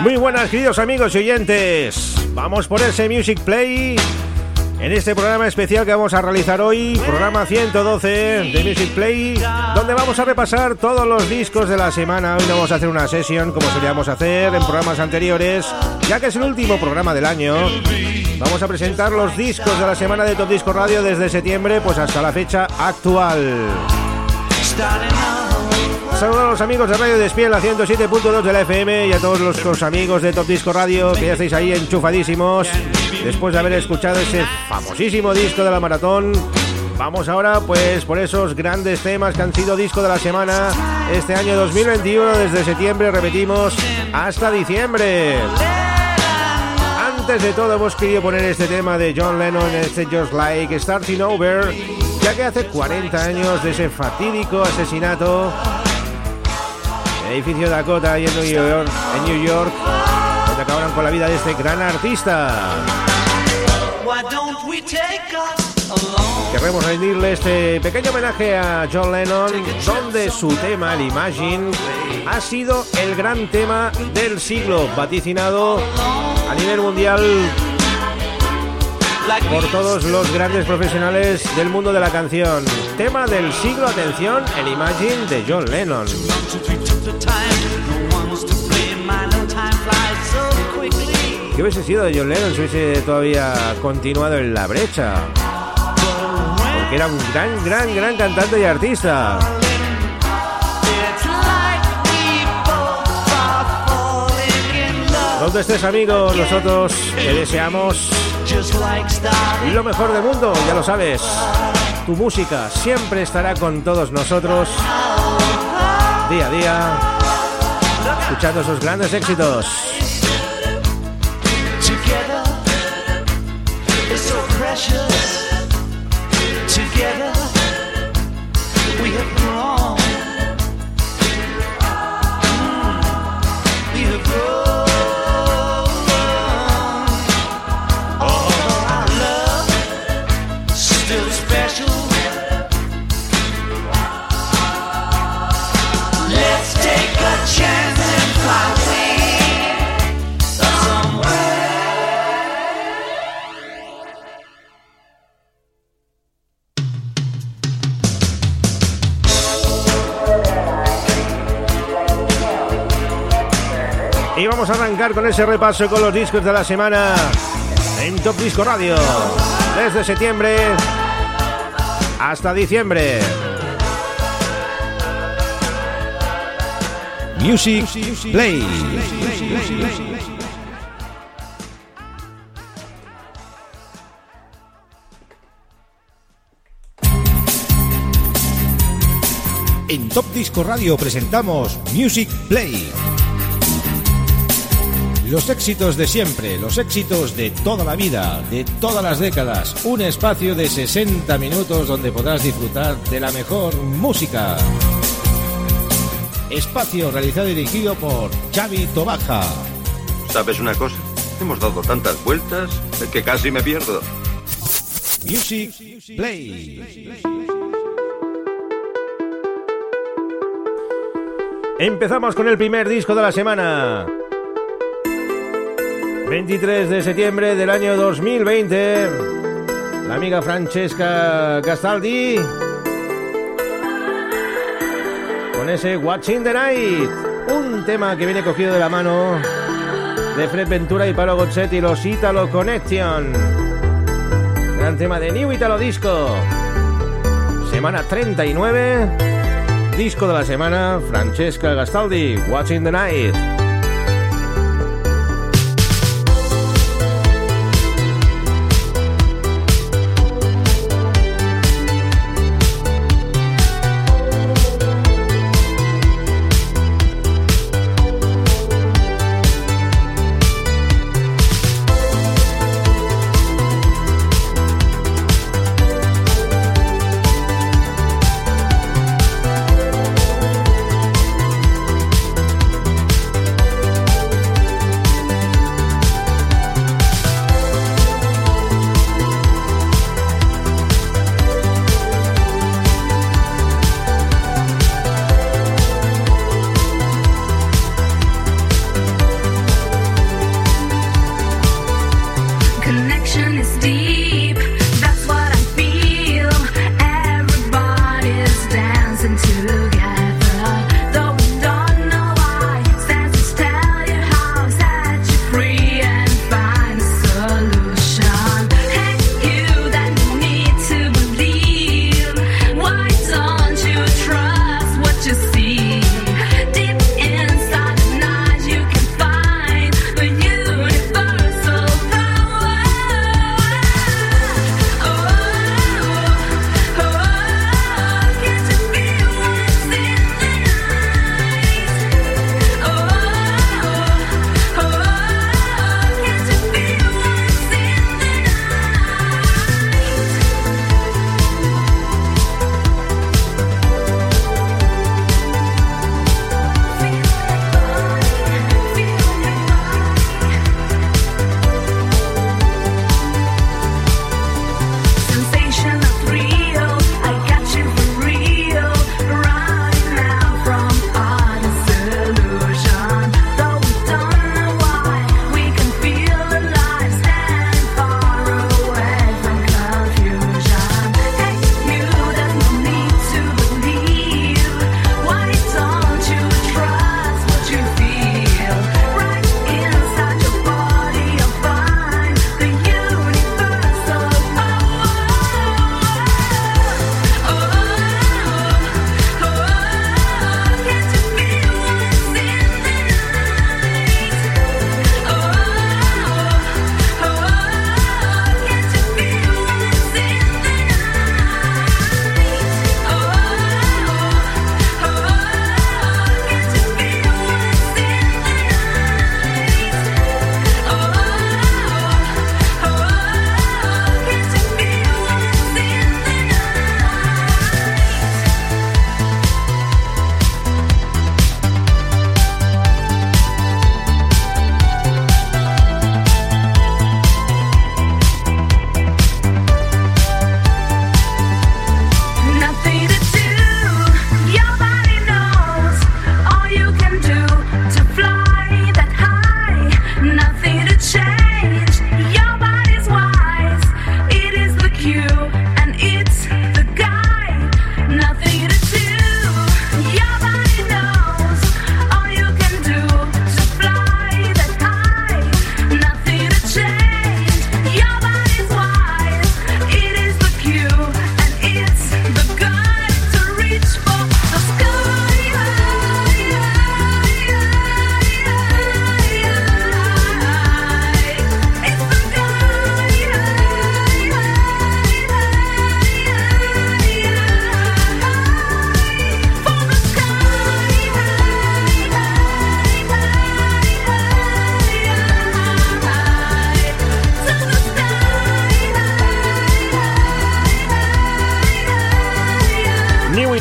Muy buenas, queridos amigos y oyentes. Vamos por ese Music Play. En este programa especial que vamos a realizar hoy, programa 112 de Music Play, donde vamos a repasar todos los discos de la semana. Hoy no vamos a hacer una sesión como solíamos hacer en programas anteriores, ya que es el último programa del año. Vamos a presentar los discos de la semana de Top Disco Radio desde septiembre pues hasta la fecha actual. Saludos a los amigos de Radio Despiel, la 107.2 de la FM y a todos los, amigos de Top Disco Radio que ya estáis ahí enchufadísimos. Después de haber escuchado ese famosísimo disco de la maratón, vamos ahora pues por esos grandes temas que han sido disco de la semana este año 2021, desde septiembre, repetimos, hasta diciembre. Antes de todo hemos querido poner este tema de John Lennon, este Just Like Starting Over, ya que hace 40 años de ese fatídico asesinato edificio Dakota y en New York, en New York, donde acabaron con la vida de este gran artista. Why don't we take us along? Queremos rendirle este pequeño homenaje a John Lennon, donde su tema, el Imagine, ha sido el gran tema del siglo, vaticinado a nivel mundial por todos los grandes profesionales del mundo de la canción. Tema del siglo, atención, el Imagine de John Lennon. ¿Qué hubiese sido de John Lennon si hubiese todavía continuado en la brecha? Porque era un gran, gran, gran cantante y artista. Donde estés, amigo, nosotros te deseamos. Lo mejor del mundo, ya lo sabes. Tu música siempre estará con todos nosotros, día a día, escuchando esos grandes éxitos. Together, we have vamos a arrancar con ese repaso con los discos de la semana en Top Disco Radio. Desde septiembre hasta diciembre. Music Play. En Top Disco Radio presentamos Music Play. Los éxitos de siempre, los éxitos de toda la vida, de todas las décadas. Un espacio de 60 minutos donde podrás disfrutar de la mejor música. Espacio realizado y dirigido por Xavi Tobaja. ¿Sabes una cosa? Hemos dado tantas vueltas que casi me pierdo. Music Play. Empezamos con el primer disco de la semana. 23 de septiembre del año 2020. La amiga Francesca Castaldi. Con ese Watching the Night. Un tema que viene cogido de la mano de Fred Ventura y Palo Gozzetti, los Italo Connection. Gran tema de New Italo Disco. Semana 39. Disco de la semana, Francesca Gastaldi, Watching the Night.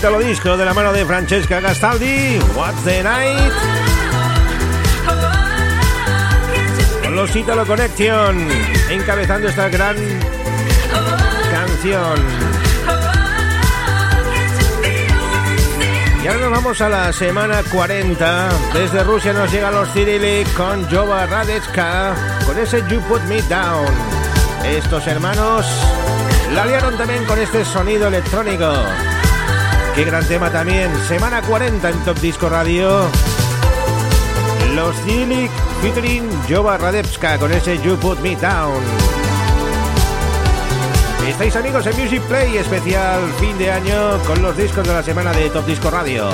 De la mano de Francesca Gastaldi, What's the Night. Con los Italo Connection, encabezando esta gran canción. Y ahora nos vamos a la semana 40. Desde Rusia nos llegan los Cyrillic con Jova Radetska, con ese You Put Me Down. Estos hermanos la liaron también con este sonido electrónico. Qué gran tema también. Semana 40 en Top Disco Radio. Los Cyrillic featuring Jova Radetska con ese You Put Me Down. Estáis amigos en Music Play especial fin de año con los discos de la semana de Top Disco Radio.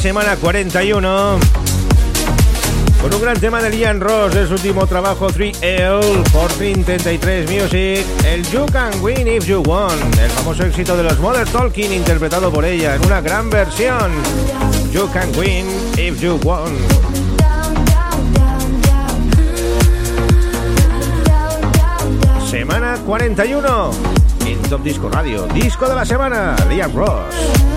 Semana 41 con un gran tema de Liam Ross de su último trabajo 3L por 33 Music, el You Can Win If You Want, el famoso éxito de los Mother Talking interpretado por ella en una gran versión. You Can Win If You Want. Semana 41 en Top Disco Radio, disco de la semana, Liam Ross.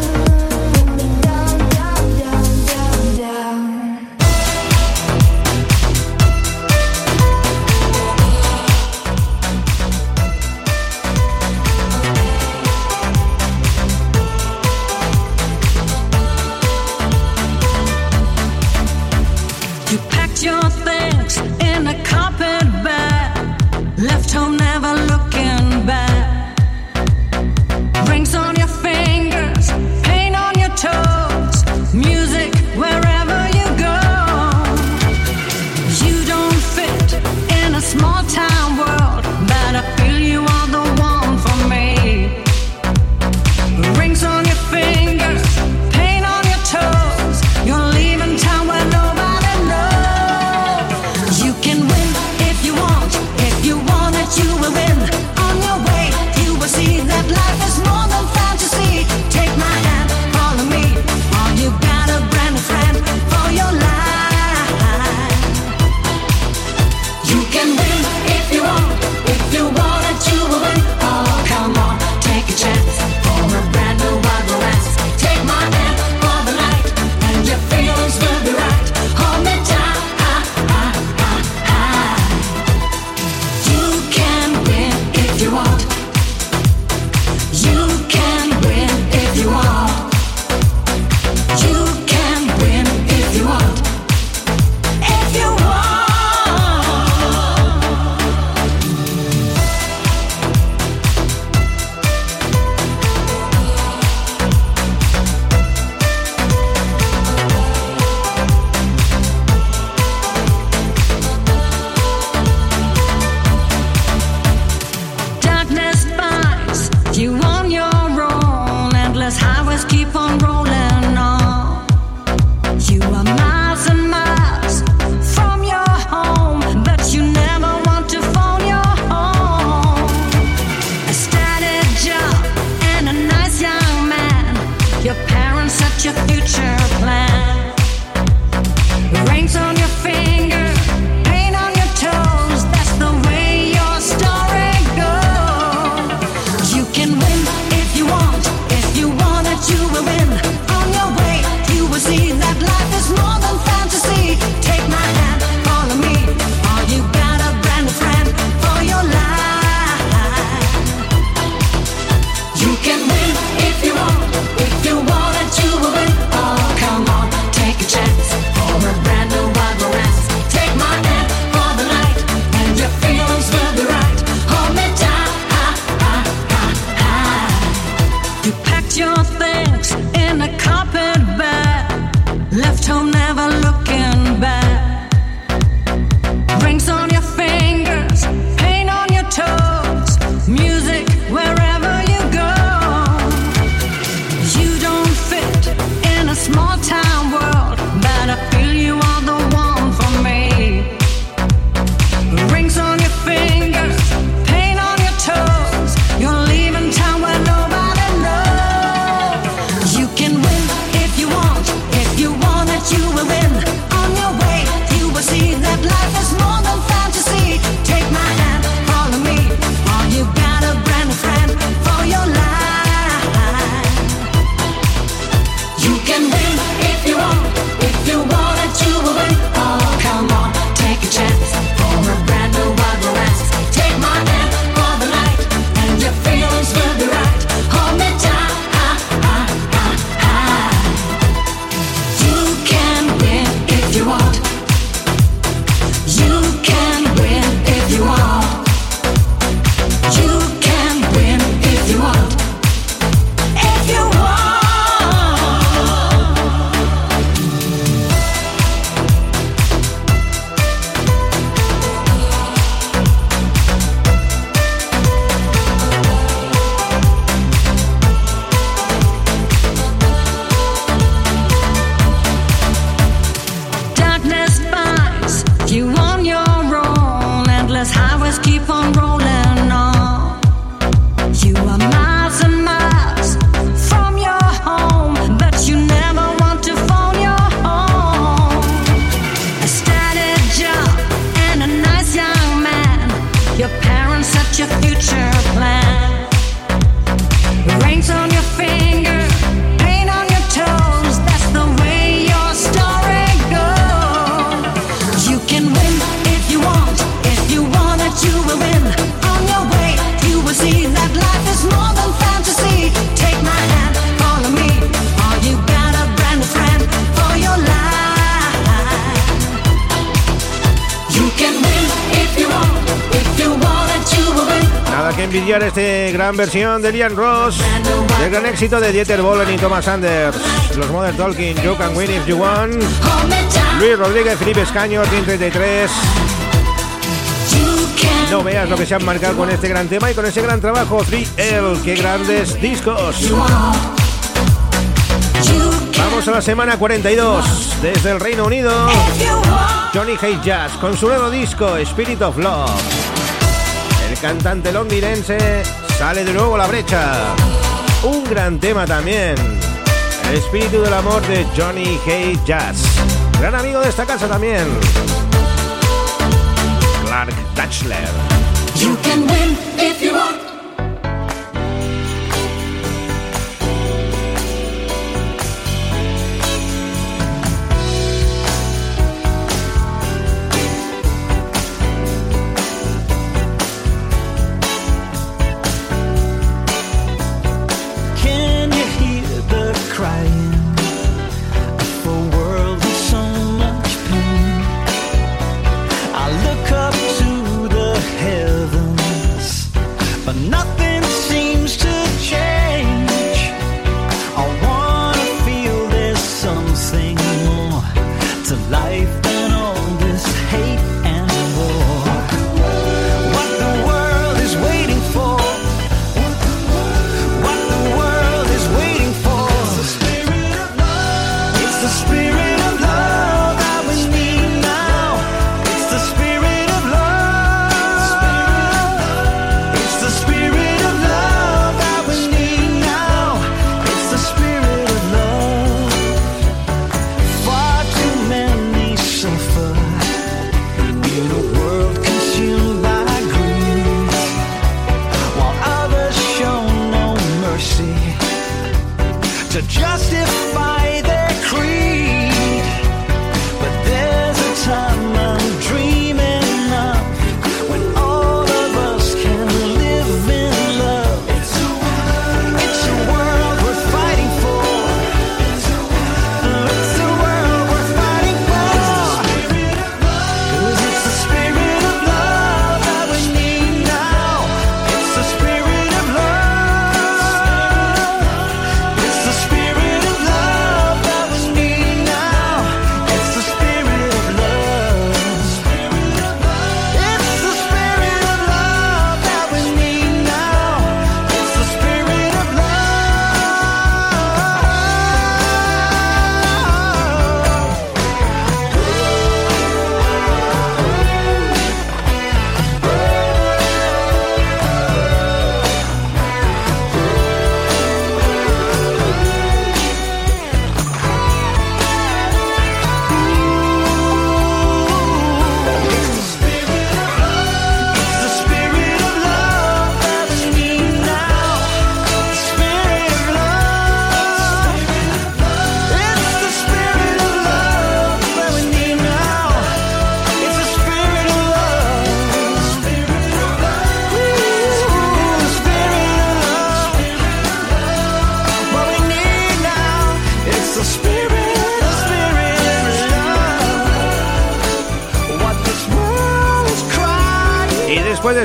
Este gran versión de Liam Ross del gran éxito de Dieter Bohlen y Thomas Anders. Los Modern Talking, You Can Win If You Want. Luis Rodríguez, Felipe Escaño, 33. No veas lo que se han marcado con este gran tema y con ese gran trabajo 3L. ¡Qué grandes discos! Vamos a la semana 42 desde el Reino Unido. Johnny Hayes Jazz con su nuevo disco Spirit of Love. El cantante londinense sale de nuevo la brecha. Un gran tema también. El espíritu del amor de Johnny Hay Jazz. Gran amigo de esta casa también. Clark want.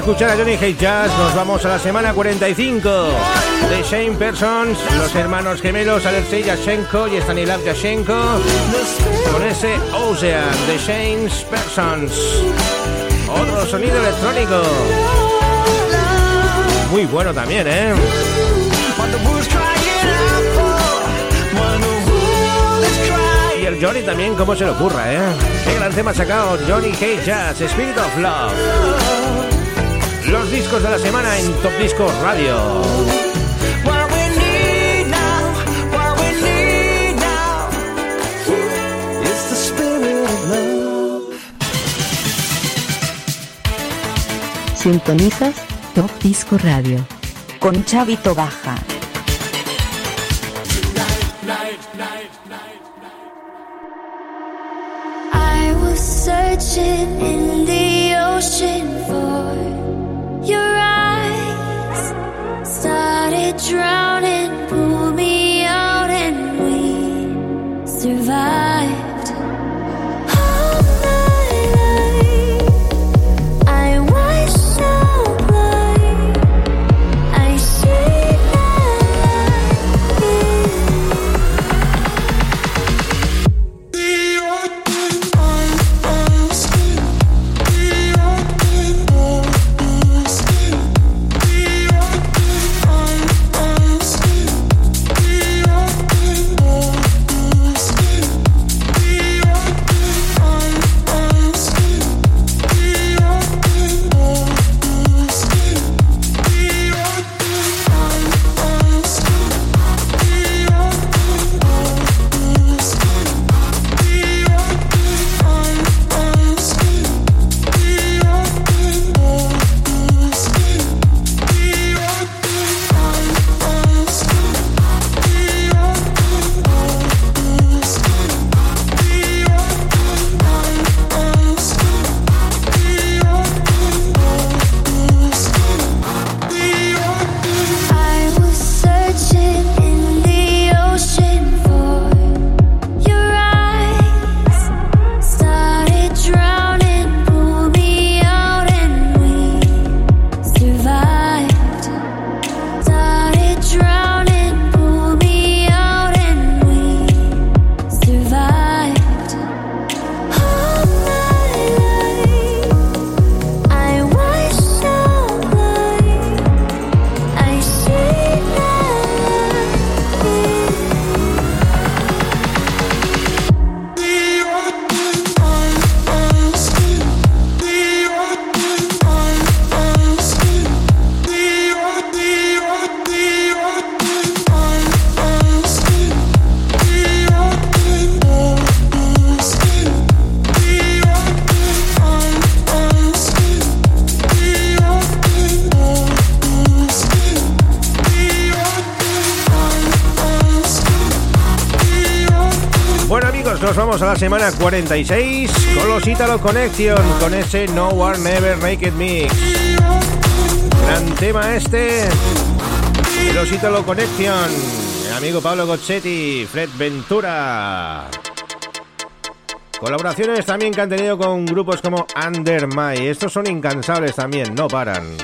Escuchar a Johnny Hate Jazz, nos vamos a la semana 45 de Shane Persons, los hermanos gemelos Alexei Yashenko y Stanislav Yashenko, con ese Ocean de Shane Persons. Otro sonido electrónico. Muy bueno también, ¿eh? Y el Johnny también, como se le ocurra, ¿eh? Qué gran tema sacado, Johnny Hate Jazz, Spirit of Love. Los discos de la semana en Top Discos Radio. Sintonizas Top Disco Radio. Con Chavito Baja. I was searching in the ocean for your eyes. Started drowning, semana 46 con los Italo Connection, con ese No One Never Naked Mix. Gran tema este de los Italo Connection, el amigo Pablo Gozzetti, Fred Ventura. Colaboraciones también que han tenido con grupos como Under My. Estos son incansables también, no paran.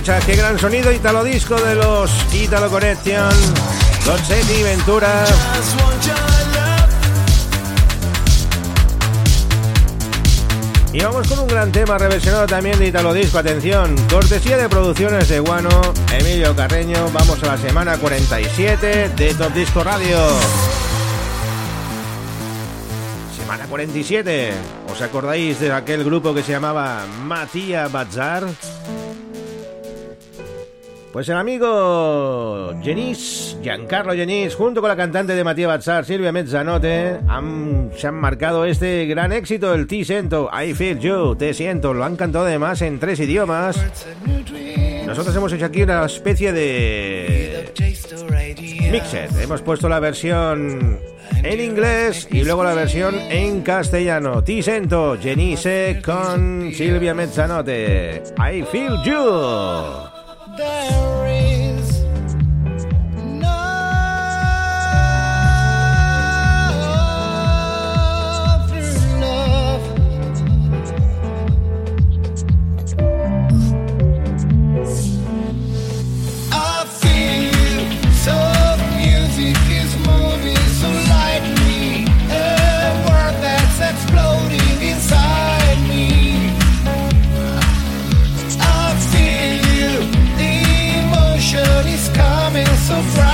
derecha. Qué gran sonido italo disco de los Italo Connection. Donizetti, Ventura. Y vamos con un gran tema reversionado también de Italo Disco. Atención, cortesía de producciones de Guano, Emilio Carreño. Vamos a la semana 47 de Top Disco Radio. Semana 47. ¿Os acordáis de aquel grupo que se llamaba Matías Bazar? Pues el amigo Genís, Giancarlo Genís, junto con la cantante de Matías Bazzar, Silvia Mezzanote, han, se han marcado este gran éxito, el Te Siento, I Feel You, Te Siento. Lo han cantado además en tres idiomas. Nosotros hemos hecho aquí una especie de mixed. Hemos puesto la versión en inglés y luego la versión en castellano. Tisento, Genise con Silvia Mezzanote. I feel you. there so proud.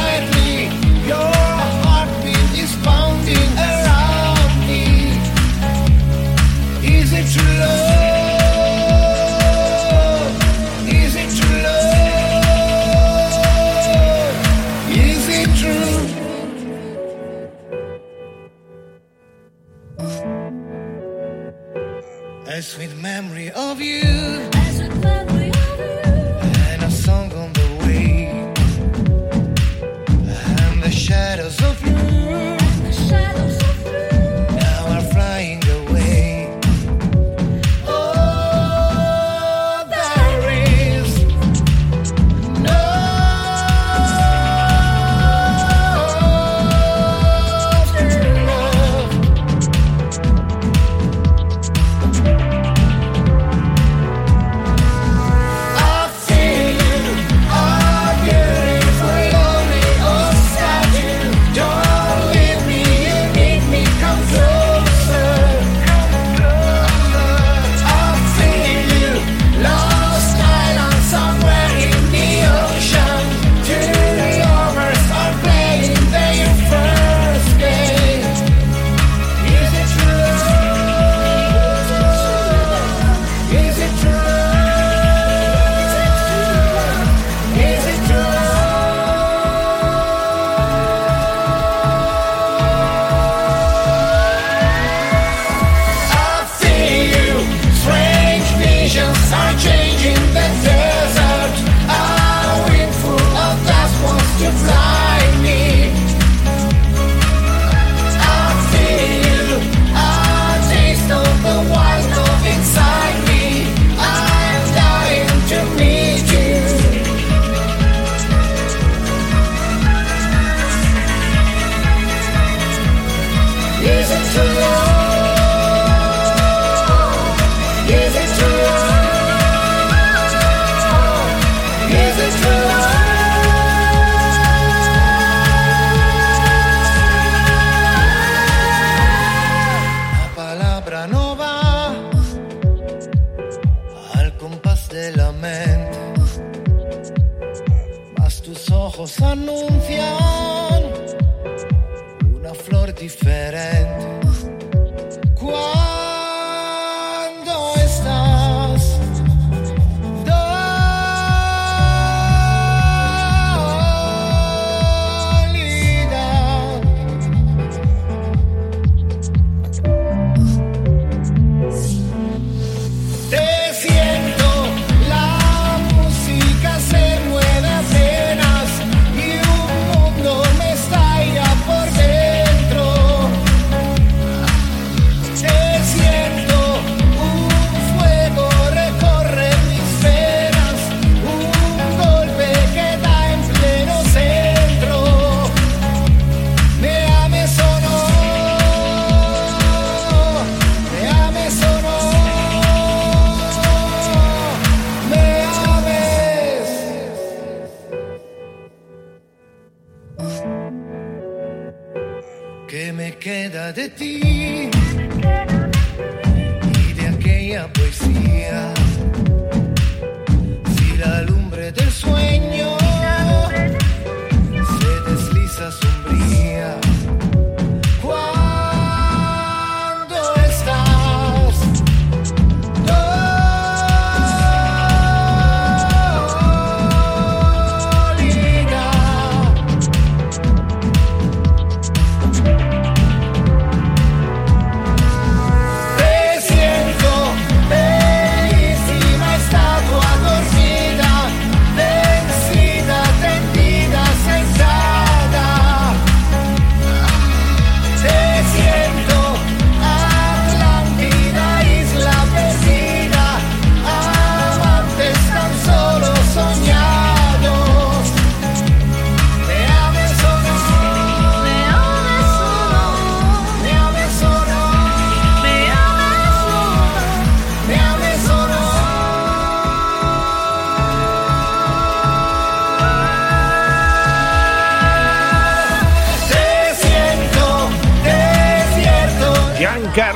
¿Qué me queda de ti? y de aquella poesía.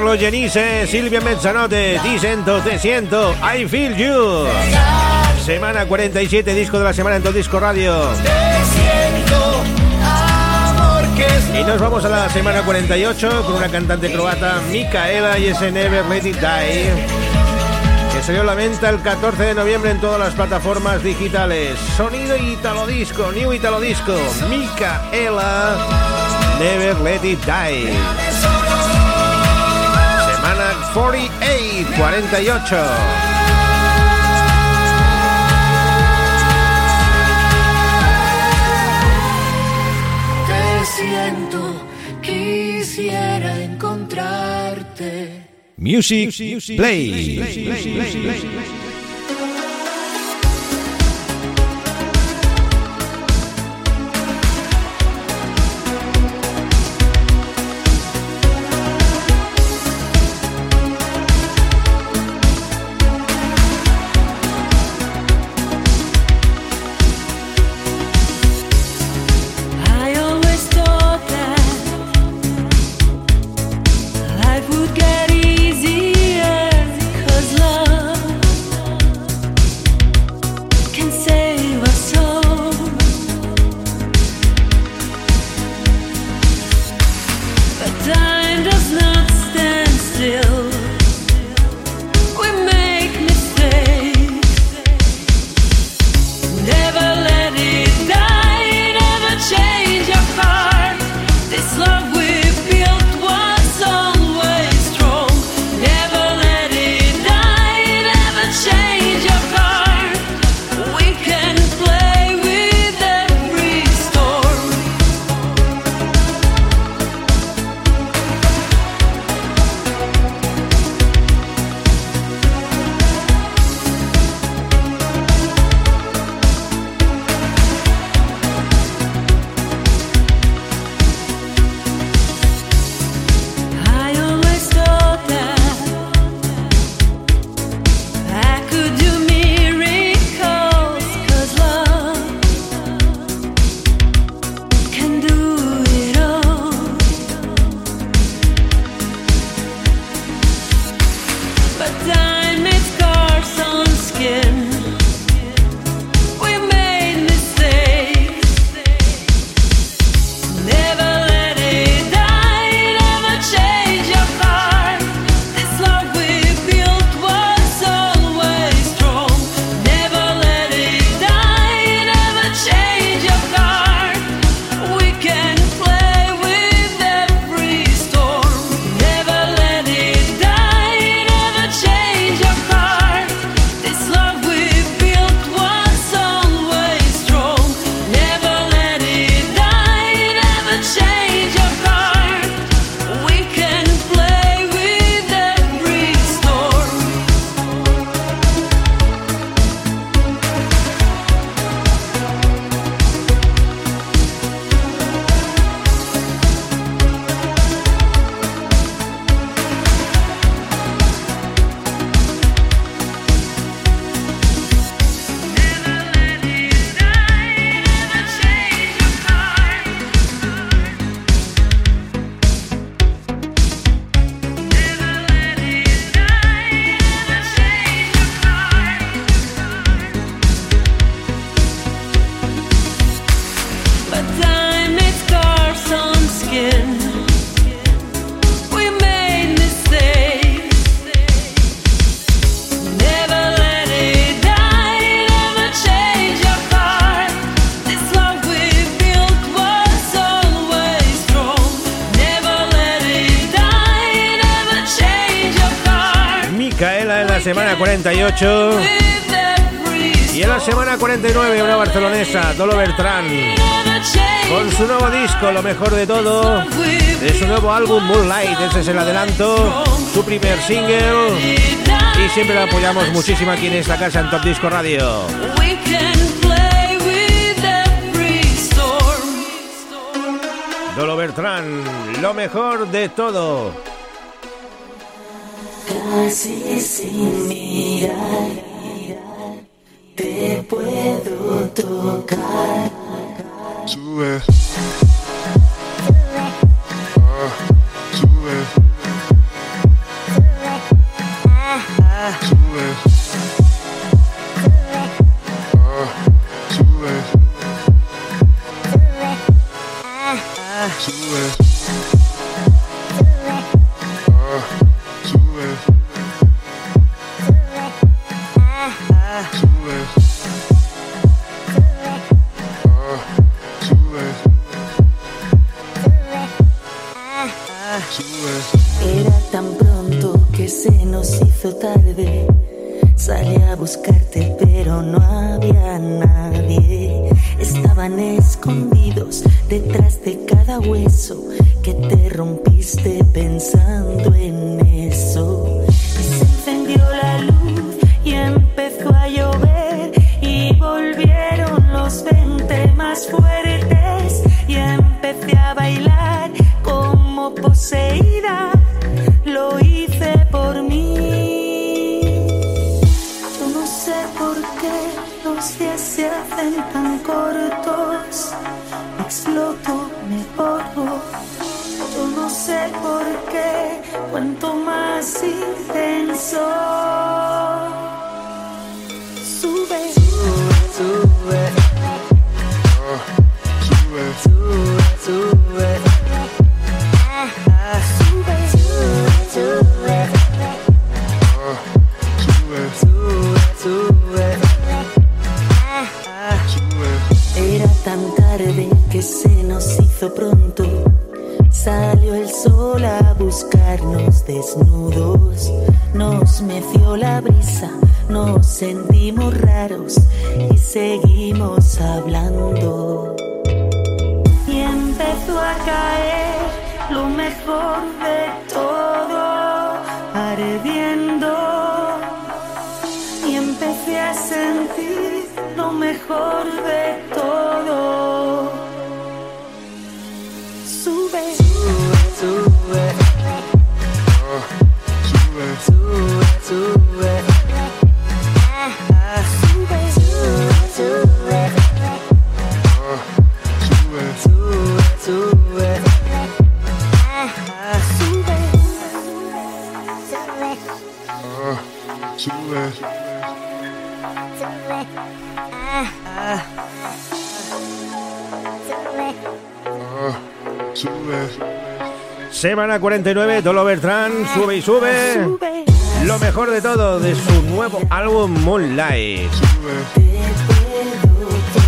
Giancarlo Genise, Silvia Mezzanotte, Ti sento, te siento, I feel you. Semana 47, disco de la semana en todo disco radio. Y nos vamos a la semana 48 con una cantante croata, Micaela, y ese Never Let It Die, que salió a la venta el 14 de noviembre en todas las plataformas digitales. Sonido Italo Disco, New Italo Disco, Micaela, Never Let It Die. Semana 48, 48. Te siento, quisiera encontrarte. Music, Play. Semana 48. Y en la semana 49 una barcelonesa, Dolo Bertrán, con su nuevo disco, lo mejor de todo, de su nuevo álbum Moonlight, ese es el adelanto, su primer single. Y siempre la apoyamos muchísimo aquí en esta casa en Top Disco Radio. Dolo Bertrán, lo mejor de todo. Casi sin mirar, te puedo tocar. Sube. Ah, sube. Me borro. Yo no sé por qué cuanto más intenso. Sube, sube, Sube. sube, sube. Sube. Sube, hizo pronto. Salió el sol a buscarnos desnudos. Nos meció la brisa, nos sentimos raros y seguimos hablando. Y empezó a caer lo mejor de todo, ardiendo. Y empecé a sentir lo mejor de todo. Sube, Sube. Semana 49, Dolo Bertrán, sube y sube. sube. Lo mejor de todo de su nuevo álbum Moonlight.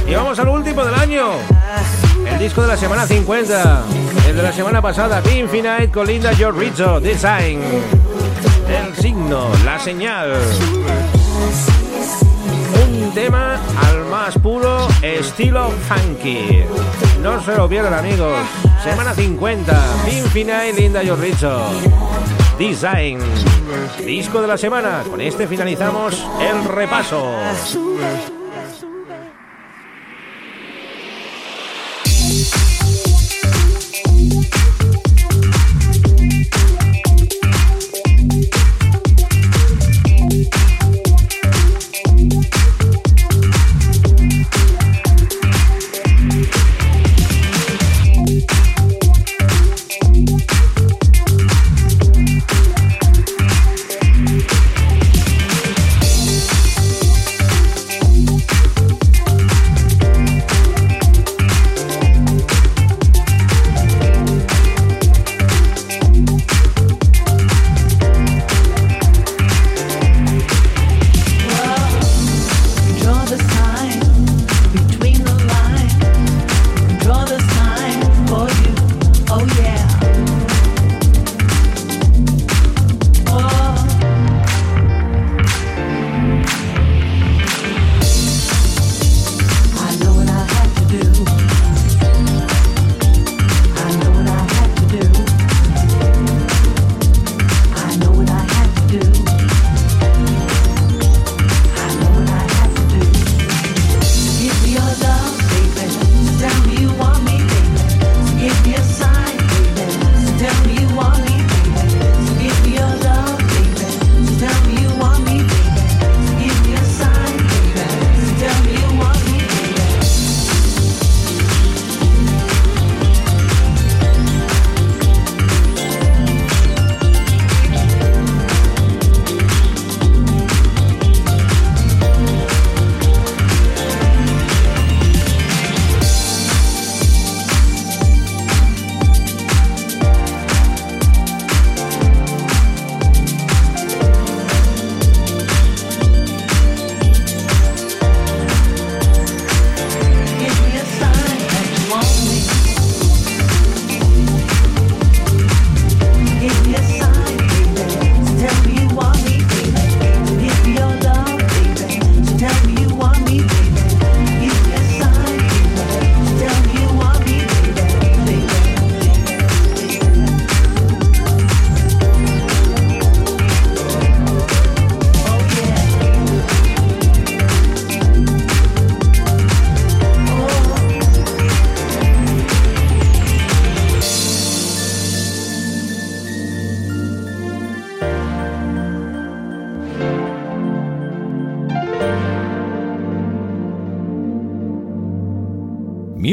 Y vamos al último del año. El disco de la semana 50. El de la semana pasada, Infinite con Linda George Rizzo, Design. El signo, la señal. Un tema al más puro estilo funky. No se lo pierdan, amigos. Semana 50, Infinite, Linda Rizzo. Design. Disco de la semana. Con este finalizamos el repaso.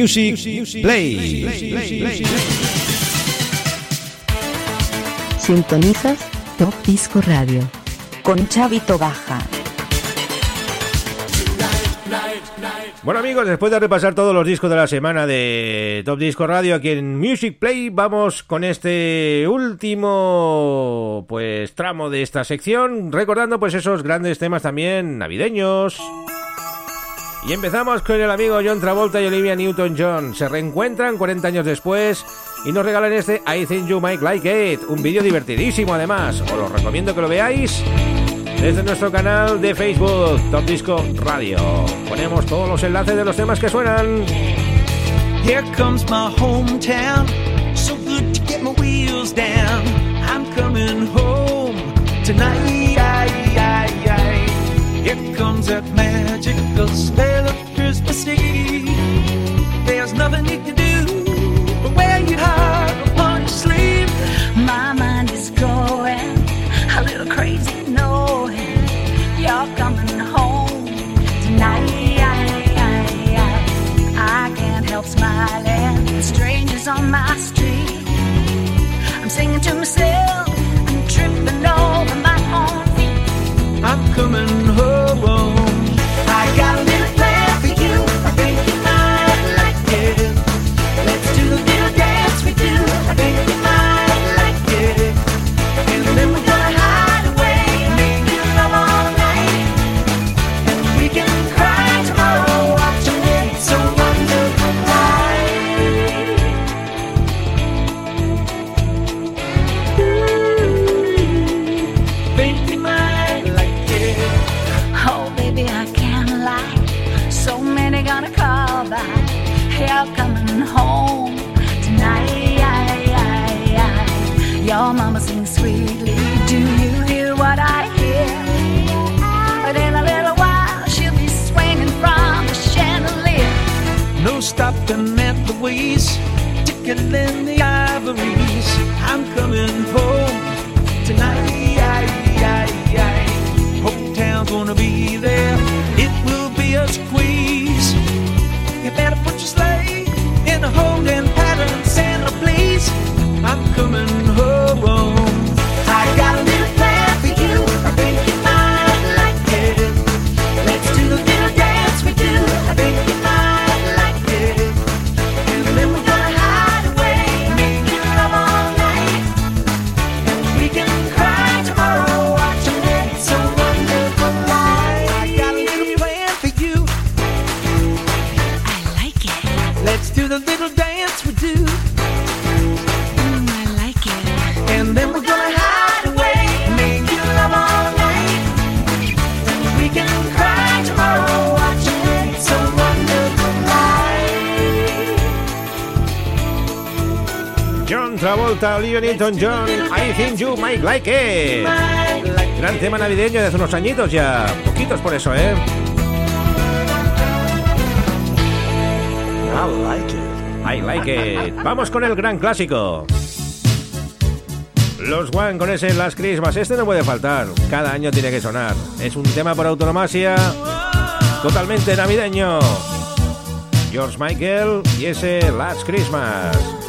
Music Play. Sintonizas Top Disco Radio. Con Chavito Baja. Bueno amigos, después de repasar todos los discos de la semana de Top Disco Radio aquí en Music Play, vamos con este último pues tramo de esta sección, recordando pues esos grandes temas también navideños. Y empezamos con el amigo John Travolta y Olivia Newton-John. Se reencuentran 40 años después y nos regalan este I Think You Might Like It, un vídeo divertidísimo además. Os lo recomiendo que lo veáis desde nuestro canal de Facebook, Top Disco Radio. Ponemos todos los enlaces de los temas que suenan. Here comes my hometown. So good to get my wheels down. I'm coming home tonight. Here comes that magical smell tickling the ivories. I'm coming home tonight. Hometown's gonna be there. It will be a squeeze. You better put your sleigh in a holding pattern, Santa, please. I'm coming Olivia Newton-John, I Think You Might Like It. Gran tema navideño de hace unos añitos ya. Poquitos por eso, ¿eh? I like it. I like it. Vamos con el gran clásico. Los One con ese Last Christmas. Este no puede faltar. Cada año tiene que sonar. Es un tema por autonomasia. Totalmente navideño. George Michael y ese Last Christmas.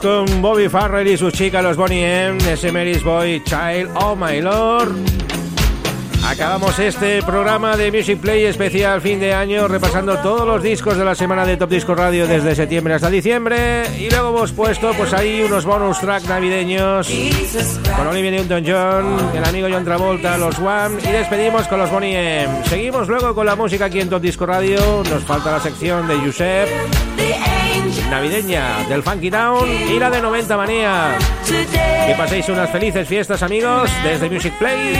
Con Bobby Farrell y su chica, los Bonnie M, ese Mary's Boy Child, Oh My Lord. Acabamos este programa de Music Play especial fin de año repasando todos los discos de la semana de Top Disco Radio desde septiembre hasta diciembre y luego hemos puesto pues ahí unos bonus track navideños con Olivia Newton-John, el amigo John Travolta, los Wham y despedimos con los Bonnie M. Seguimos luego con la música aquí en Top Disco Radio, nos falta la sección de Josep navideña del Funky Town y la de 90 Manía. Que paséis unas felices fiestas, amigos, desde Music Play.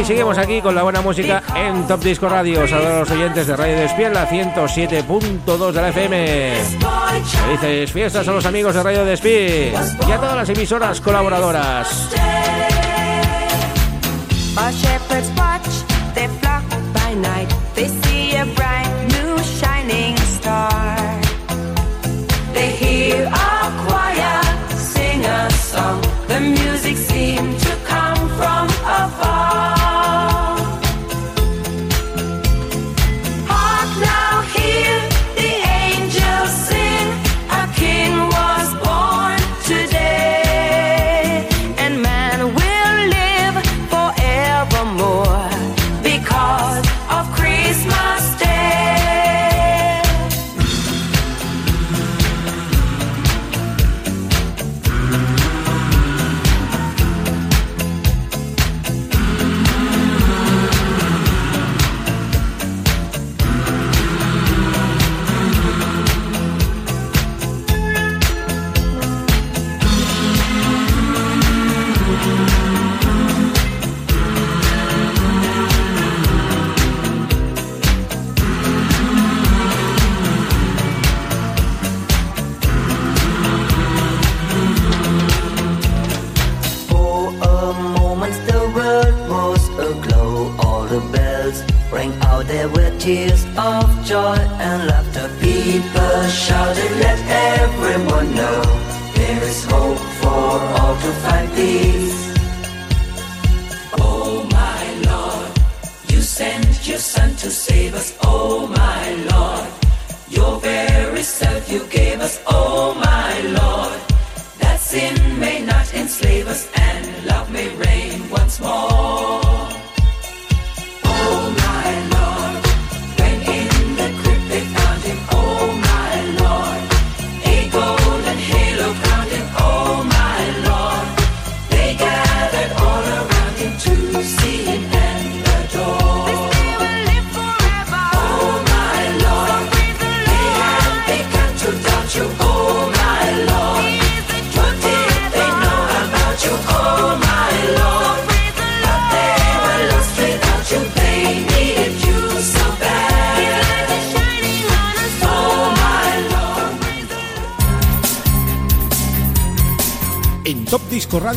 Y seguimos aquí con la buena música en Top Disco Radio. Saludos a los oyentes de Radio Despiel, la 107.2 de la FM. Felices fiestas a los amigos de Radio Despiel y a todas las emisoras colaboradoras.